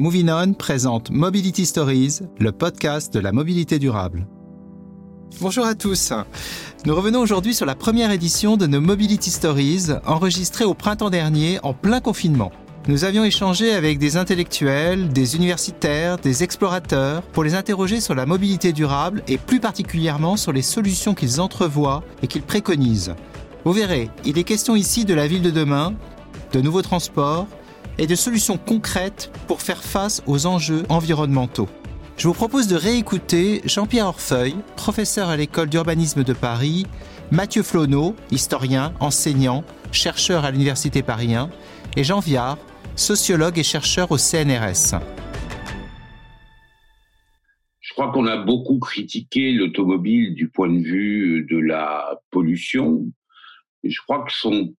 Moving On présente Mobility Stories, le podcast de la mobilité durable. Bonjour à tous. Nous revenons aujourd'hui sur la première édition de nos Mobility Stories, enregistrée au printemps dernier en plein confinement. Nous avions échangé avec des intellectuels, des universitaires, des explorateurs pour les interroger sur la mobilité durable et plus particulièrement sur les solutions qu'ils entrevoient et qu'ils préconisent. Vous verrez, il est question ici de la ville de demain, de nouveaux transports et de solutions concrètes pour faire face aux enjeux environnementaux. Je vous propose de réécouter Jean-Pierre Orfeuille, professeur à l'école d'urbanisme de Paris, Mathieu Flonneau, historien, enseignant, chercheur à l'Université Paris 1, et Jean Viard, sociologue et chercheur au CNRS. Je crois qu'on a beaucoup critiqué l'automobile du point de vue de la pollution. Je crois que son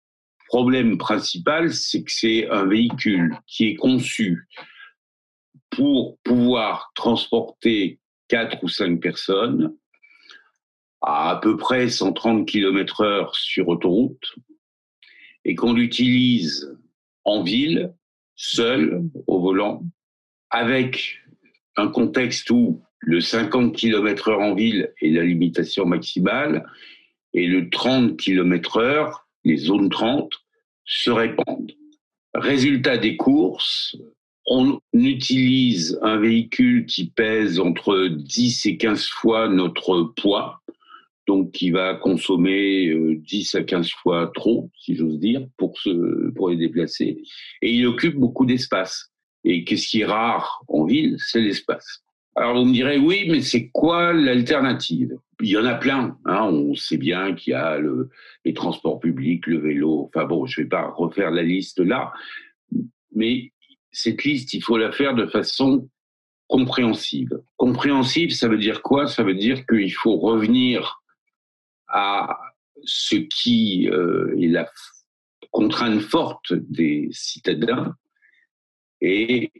problème principal, c'est que c'est un véhicule qui est conçu pour pouvoir transporter quatre ou cinq personnes à à peu près 130 km heure sur autoroute et qu'on l'utilise en ville, seul, au volant, avec un contexte où le 50 km heure en ville est la limitation maximale et le 30 km heure, les zones 30, se répandent. Résultat des courses, on utilise un véhicule qui pèse entre 10 et 15 fois notre poids, donc qui va consommer 10 euh, à 15 fois trop, si j'ose dire, pour, se, pour les déplacer. Et il occupe beaucoup d'espace. Et qu'est-ce qui est rare en ville C'est l'espace. Alors vous me direz, oui, mais c'est quoi l'alternative? Il y en a plein. Hein. On sait bien qu'il y a le, les transports publics, le vélo. Enfin bon, je ne vais pas refaire la liste là. Mais cette liste, il faut la faire de façon compréhensive. Compréhensive, ça veut dire quoi? Ça veut dire qu'il faut revenir à ce qui euh, est la contrainte forte des citadins. Et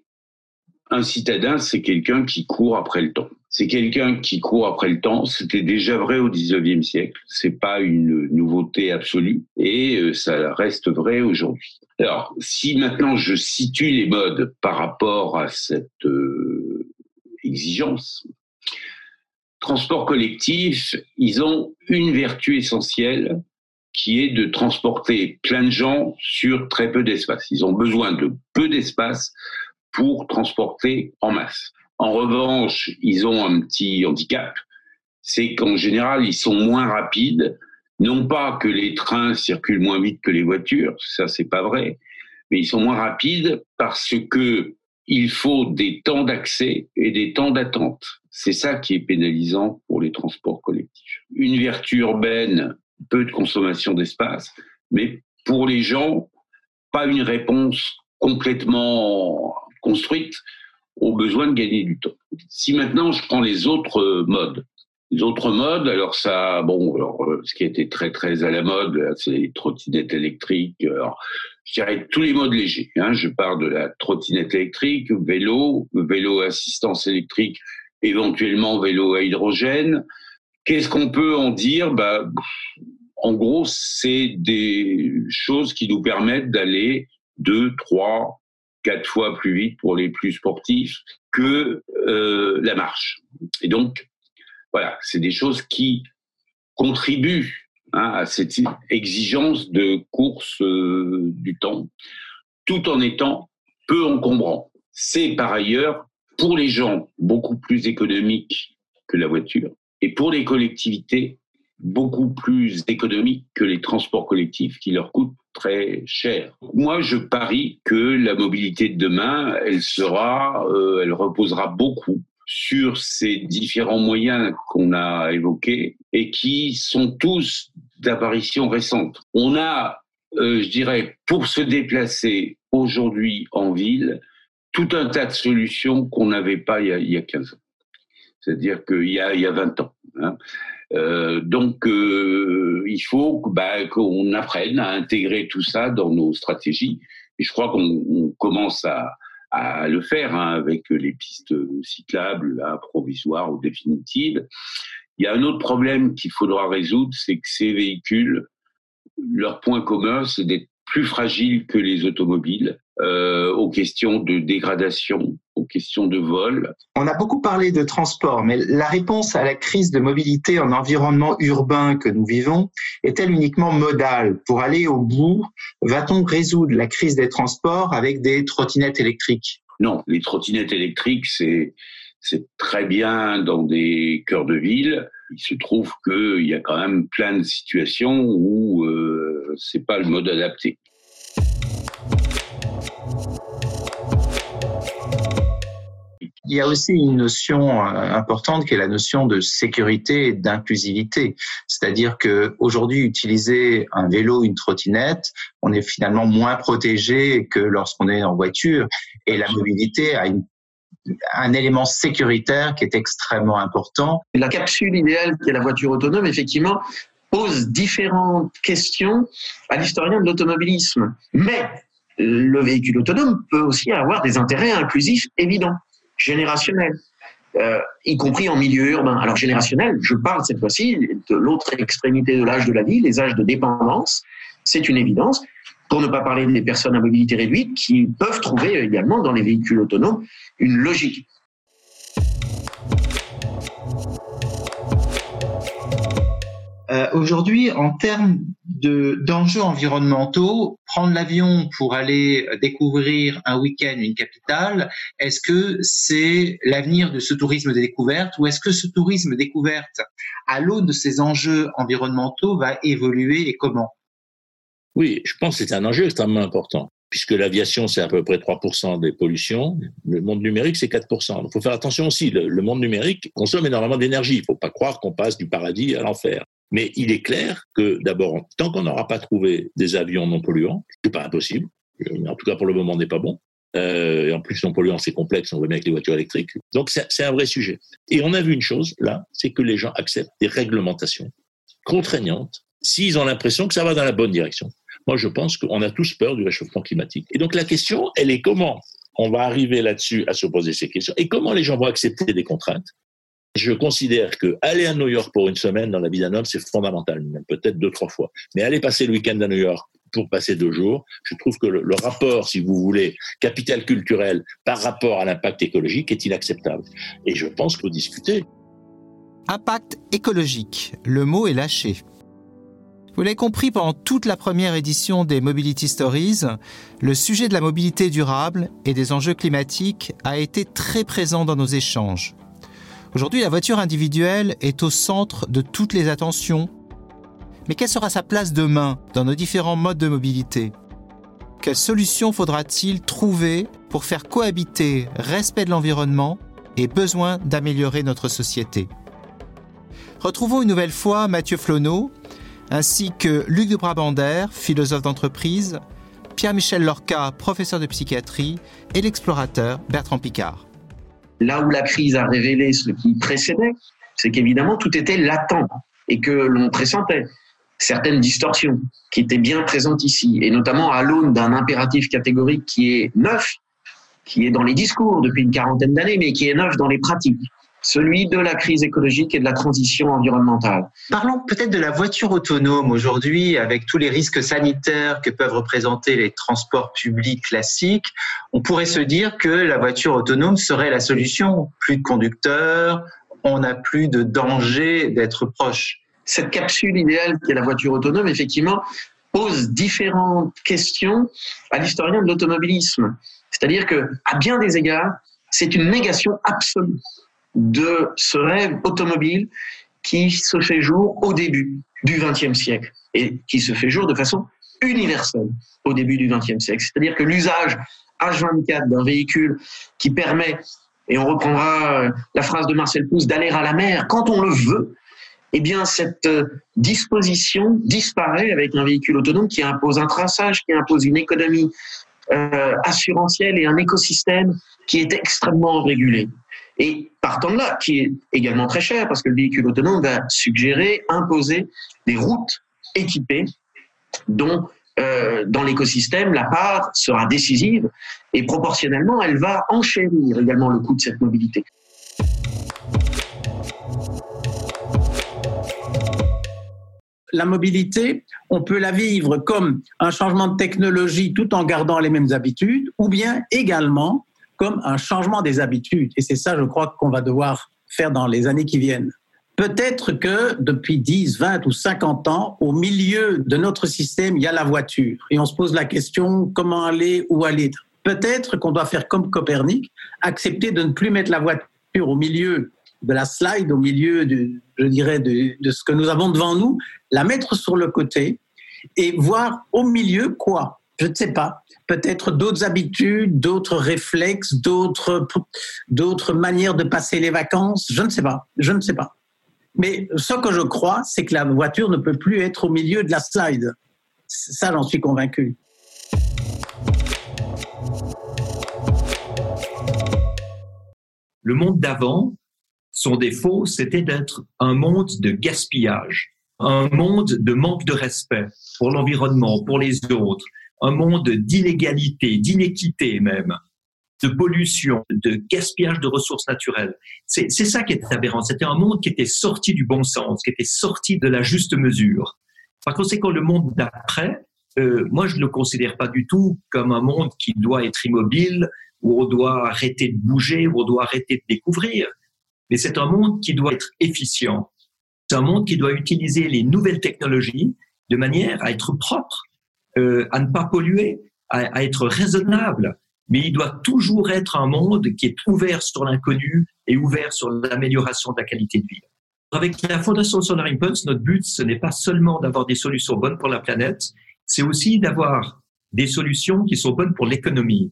un citadin, c'est quelqu'un qui court après le temps. C'est quelqu'un qui court après le temps. C'était déjà vrai au 19e siècle. C'est pas une nouveauté absolue et euh, ça reste vrai aujourd'hui. Alors, si maintenant je situe les modes par rapport à cette euh, exigence, transport collectif, ils ont une vertu essentielle qui est de transporter plein de gens sur très peu d'espace. Ils ont besoin de peu d'espace pour transporter en masse. En revanche, ils ont un petit handicap, c'est qu'en général, ils sont moins rapides. Non pas que les trains circulent moins vite que les voitures, ça c'est pas vrai, mais ils sont moins rapides parce que il faut des temps d'accès et des temps d'attente. C'est ça qui est pénalisant pour les transports collectifs. Une vertu urbaine, peu de consommation d'espace, mais pour les gens, pas une réponse complètement construite aux besoins de gagner du temps. Si maintenant je prends les autres modes, les autres modes, alors ça, bon, alors, euh, ce qui été très très à la mode, c'est les trottinettes électriques. Alors, je dirais tous les modes légers. Hein. Je parle de la trottinette électrique, vélo, vélo assistance électrique, éventuellement vélo à hydrogène. Qu'est-ce qu'on peut en dire? Bah, En gros, c'est des choses qui nous permettent d'aller deux, trois, quatre fois plus vite pour les plus sportifs que euh, la marche. Et donc, voilà, c'est des choses qui contribuent hein, à cette exigence de course euh, du temps, tout en étant peu encombrant. C'est par ailleurs, pour les gens, beaucoup plus économique que la voiture, et pour les collectivités, beaucoup plus économique que les transports collectifs qui leur coûtent très cher. Moi, je parie que la mobilité de demain, elle sera, euh, elle reposera beaucoup sur ces différents moyens qu'on a évoqués et qui sont tous d'apparition récente. On a, euh, je dirais, pour se déplacer aujourd'hui en ville, tout un tas de solutions qu'on n'avait pas il y, a, il y, a, 15 ans. C'est-à-dire qu'il y a, il y a 20 ans. Hein. Euh, donc, euh, il faut bah, qu'on apprenne à intégrer tout ça dans nos stratégies. Et je crois qu'on commence à, à le faire hein, avec les pistes cyclables, provisoires ou définitives. Il y a un autre problème qu'il faudra résoudre, c'est que ces véhicules, leur point commun, c'est d'être plus fragiles que les automobiles euh, aux questions de dégradation, aux questions de vol. On a beaucoup parlé de transport, mais la réponse à la crise de mobilité en environnement urbain que nous vivons est-elle uniquement modale? Pour aller au bout, va-t-on résoudre la crise des transports avec des trottinettes électriques? Non, les trottinettes électriques, c'est c'est très bien dans des cœurs de ville. Il se trouve qu'il y a quand même plein de situations où euh, c'est pas le mode adapté. Il y a aussi une notion euh, importante qui est la notion de sécurité et d'inclusivité. C'est-à-dire que aujourd'hui, utiliser un vélo, une trottinette, on est finalement moins protégé que lorsqu'on est en voiture. Et la mobilité a un élément sécuritaire qui est extrêmement important. La capsule idéale qui est la voiture autonome, effectivement, pose différentes questions à l'historien de l'automobilisme. Mais le véhicule autonome peut aussi avoir des intérêts inclusifs évidents, générationnels. Euh, y compris en milieu urbain. Alors générationnel, je parle cette fois-ci de l'autre extrémité de l'âge de la vie, les âges de dépendance. C'est une évidence pour ne pas parler des personnes à mobilité réduite qui peuvent trouver également dans les véhicules autonomes une logique. Euh, aujourd'hui, en termes d'enjeux environnementaux, prendre l'avion pour aller découvrir un week-end une capitale, est-ce que c'est l'avenir de ce tourisme de découverte ou est-ce que ce tourisme découverte, à l'aune de ces enjeux environnementaux, va évoluer et comment? Oui, je pense que c'est un enjeu extrêmement important, puisque l'aviation, c'est à peu près 3% des pollutions. Le monde numérique, c'est 4%. Il faut faire attention aussi. Le, monde numérique consomme énormément d'énergie. Il ne faut pas croire qu'on passe du paradis à l'enfer. Mais il est clair que, d'abord, tant qu'on n'aura pas trouvé des avions non polluants, c'est pas impossible. En tout cas, pour le moment, n'est pas bon. Euh, et en plus, non polluant, c'est complexe. On voit bien avec les voitures électriques. Donc, c'est un vrai sujet. Et on a vu une chose, là, c'est que les gens acceptent des réglementations contraignantes s'ils ont l'impression que ça va dans la bonne direction. Moi, je pense qu'on a tous peur du réchauffement climatique. Et donc la question, elle est comment on va arriver là-dessus à se poser ces questions et comment les gens vont accepter des contraintes. Je considère que aller à New York pour une semaine dans la vie d'un homme, c'est fondamental, peut-être deux, trois fois. Mais aller passer le week-end à New York pour passer deux jours, je trouve que le, le rapport, si vous voulez, capital culturel par rapport à l'impact écologique est inacceptable. Et je pense qu'il faut discuter. Impact écologique, le mot est lâché. Vous l'avez compris, pendant toute la première édition des Mobility Stories, le sujet de la mobilité durable et des enjeux climatiques a été très présent dans nos échanges. Aujourd'hui, la voiture individuelle est au centre de toutes les attentions. Mais quelle sera sa place demain dans nos différents modes de mobilité? Quelles solutions faudra-t-il trouver pour faire cohabiter respect de l'environnement et besoin d'améliorer notre société? Retrouvons une nouvelle fois Mathieu Flonneau, ainsi que Luc de Brabander, philosophe d'entreprise, Pierre-Michel Lorca, professeur de psychiatrie, et l'explorateur Bertrand Picard. Là où la crise a révélé ce qui précédait, c'est qu'évidemment tout était latent et que l'on pressentait certaines distorsions qui étaient bien présentes ici, et notamment à l'aune d'un impératif catégorique qui est neuf, qui est dans les discours depuis une quarantaine d'années, mais qui est neuf dans les pratiques celui de la crise écologique et de la transition environnementale. Parlons peut-être de la voiture autonome aujourd'hui, avec tous les risques sanitaires que peuvent représenter les transports publics classiques. On pourrait se dire que la voiture autonome serait la solution. Plus de conducteurs, on n'a plus de danger d'être proche. Cette capsule idéale qui est la voiture autonome, effectivement, pose différentes questions à l'historien de l'automobilisme. C'est-à-dire que, à bien des égards, c'est une négation absolue de ce rêve automobile qui se fait jour au début du XXe siècle et qui se fait jour de façon universelle au début du XXe siècle. C'est-à-dire que l'usage H24 d'un véhicule qui permet, et on reprendra euh, la phrase de Marcel Pousse, d'aller à la mer quand on le veut, eh bien cette euh, disposition disparaît avec un véhicule autonome qui impose un traçage, qui impose une économie euh, assurantielle et un écosystème qui est extrêmement régulé. Et partant de là, qui est également très cher, parce que le véhicule autonome va suggérer, imposer des routes équipées dont euh, dans l'écosystème, la part sera décisive et proportionnellement, elle va enchérir également le coût de cette mobilité. la mobilité, on peut la vivre comme un changement de technologie tout en gardant les mêmes habitudes, ou bien également comme un changement des habitudes. Et c'est ça, je crois, qu'on va devoir faire dans les années qui viennent. Peut-être que depuis 10, 20 ou 50 ans, au milieu de notre système, il y a la voiture. Et on se pose la question comment aller, où aller? Peut-être qu'on doit faire comme Copernic, accepter de ne plus mettre la voiture au milieu de la slide, au milieu, de, je dirais, de, de ce que nous avons devant nous, la mettre sur le côté et voir au milieu quoi? Je ne sais pas. Peut-être d'autres habitudes, d'autres réflexes, d'autres, d'autres manières de passer les vacances. Je ne sais pas. Je ne sais pas. Mais ce que je crois, c'est que la voiture ne peut plus être au milieu de la slide. Ça, j'en suis convaincu. Le monde d'avant, son défaut, c'était d'être un monde de gaspillage, un monde de manque de respect pour l'environnement, pour les autres, un monde d'inégalité, d'inéquité même, de pollution, de gaspillage de ressources naturelles. C'est ça qui était aberrant. C'était un monde qui était sorti du bon sens, qui était sorti de la juste mesure. Par conséquent, le monde d'après, euh, moi, je ne le considère pas du tout comme un monde qui doit être immobile, où on doit arrêter de bouger, où on doit arrêter de découvrir. Mais c'est un monde qui doit être efficient. C'est un monde qui doit utiliser les nouvelles technologies de manière à être propre, euh, à ne pas polluer, à, à être raisonnable, mais il doit toujours être un monde qui est ouvert sur l'inconnu et ouvert sur l'amélioration de la qualité de vie. Avec la Fondation Solar Impulse, notre but, ce n'est pas seulement d'avoir des solutions bonnes pour la planète, c'est aussi d'avoir des solutions qui sont bonnes pour l'économie.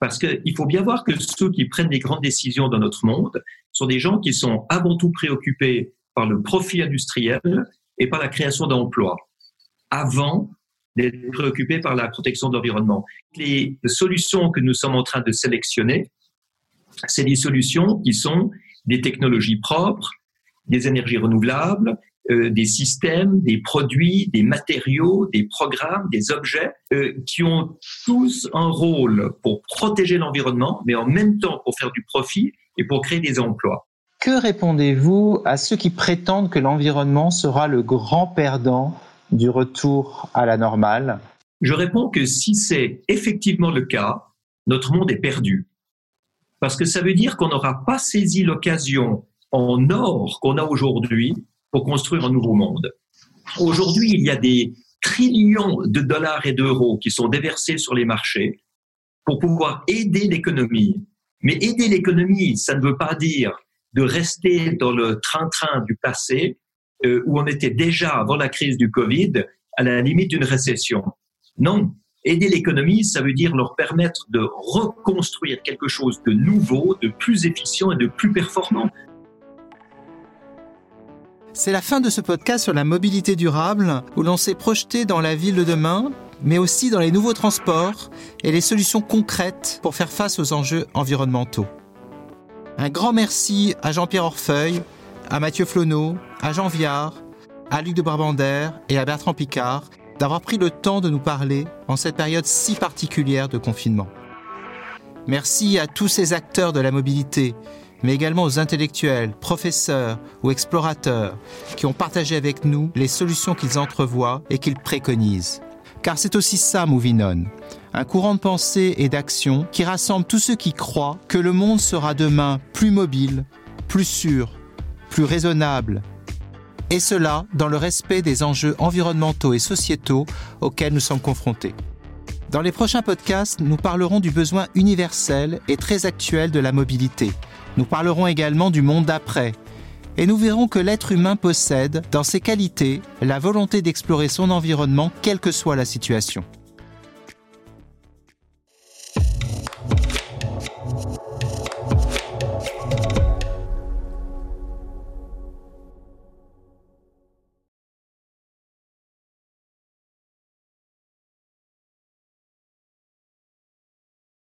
Parce qu'il faut bien voir que ceux qui prennent les grandes décisions dans notre monde sont des gens qui sont avant tout préoccupés par le profit industriel et par la création d'emplois, avant d'être préoccupés par la protection de l'environnement. Les solutions que nous sommes en train de sélectionner, c'est des solutions qui sont des technologies propres, des énergies renouvelables, euh, des systèmes, des produits, des matériaux, des programmes, des objets euh, qui ont tous un rôle pour protéger l'environnement, mais en même temps pour faire du profit et pour créer des emplois. Que répondez-vous à ceux qui prétendent que l'environnement sera le grand perdant du retour à la normale Je réponds que si c'est effectivement le cas, notre monde est perdu. Parce que ça veut dire qu'on n'aura pas saisi l'occasion en or qu'on a aujourd'hui pour construire un nouveau monde. Aujourd'hui, il y a des trillions de dollars et d'euros qui sont déversés sur les marchés pour pouvoir aider l'économie. Mais aider l'économie, ça ne veut pas dire de rester dans le train-train du passé euh, où on était déjà avant la crise du Covid à la limite d'une récession. Non, aider l'économie, ça veut dire leur permettre de reconstruire quelque chose de nouveau, de plus efficient et de plus performant. C'est la fin de ce podcast sur la mobilité durable où l'on s'est projeté dans la ville de demain, mais aussi dans les nouveaux transports et les solutions concrètes pour faire face aux enjeux environnementaux. Un grand merci à Jean-Pierre Orfeuille, à Mathieu Flonneau, à Jean Viard, à Luc de Barbander et à Bertrand Picard d'avoir pris le temps de nous parler en cette période si particulière de confinement. Merci à tous ces acteurs de la mobilité, mais également aux intellectuels, professeurs ou explorateurs qui ont partagé avec nous les solutions qu'ils entrevoient et qu'ils préconisent. Car c'est aussi ça Movinon, un courant de pensée et d'action qui rassemble tous ceux qui croient que le monde sera demain plus mobile, plus sûr, plus raisonnable, et cela dans le respect des enjeux environnementaux et sociétaux auxquels nous sommes confrontés. Dans les prochains podcasts, nous parlerons du besoin universel et très actuel de la mobilité. Nous parlerons également du monde d'après. Et nous verrons que l'être humain possède, dans ses qualités, la volonté d'explorer son environnement, quelle que soit la situation.